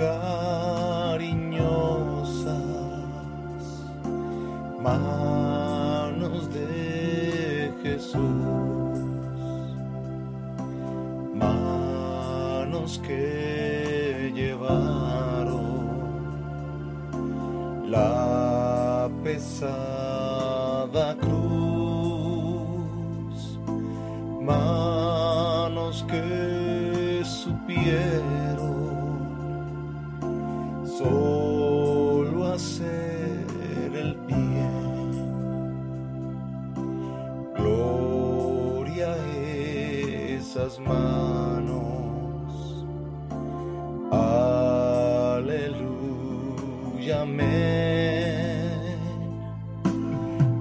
cariñosas. Manos de Jesús, manos que llevaron la pesada cruz, manos que supieron solo hacer el bien. Gloria a esas manos. Aleluya, amén.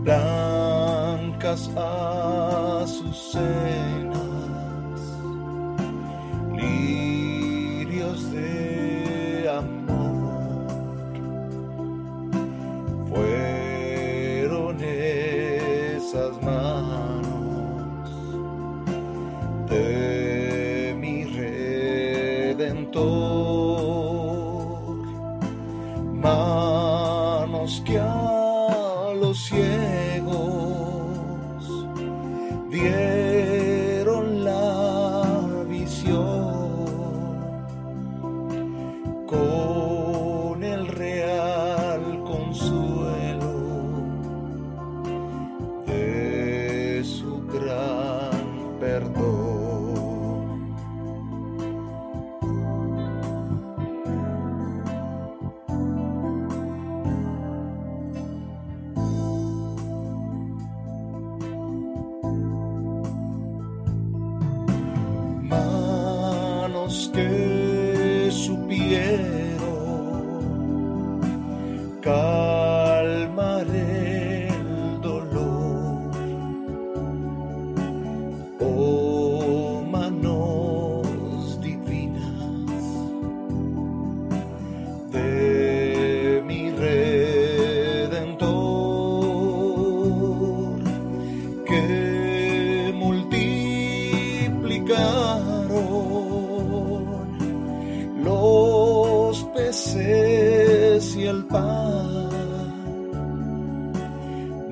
Blancas azucenas, esas manos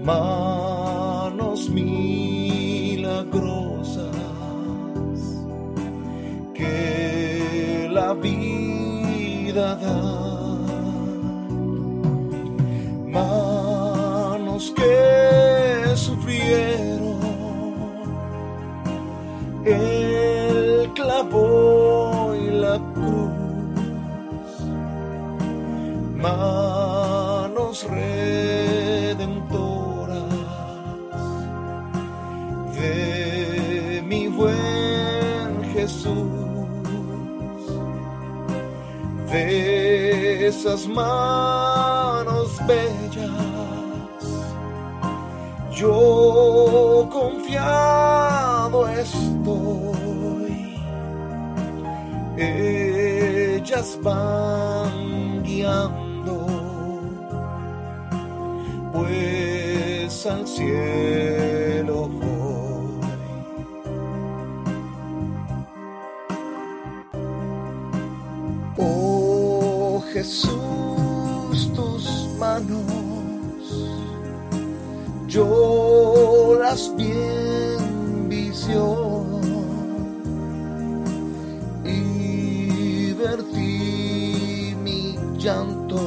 manos milagrosas que la vida da. Manos que sufrieron el clavo y la cruz, manos redentoras de esas manos bellas. Yo confiado estoy, ellas van guiando, pues al cielo Jesús, tus manos, yo las vi en visión. Y vertí mi llanto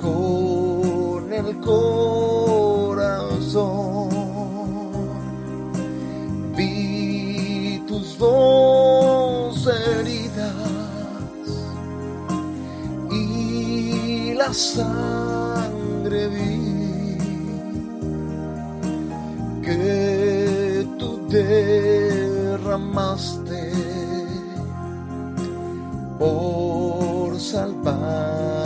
con el corazón. Vi tus dos heridas la sangre vi que tú derramaste por salvar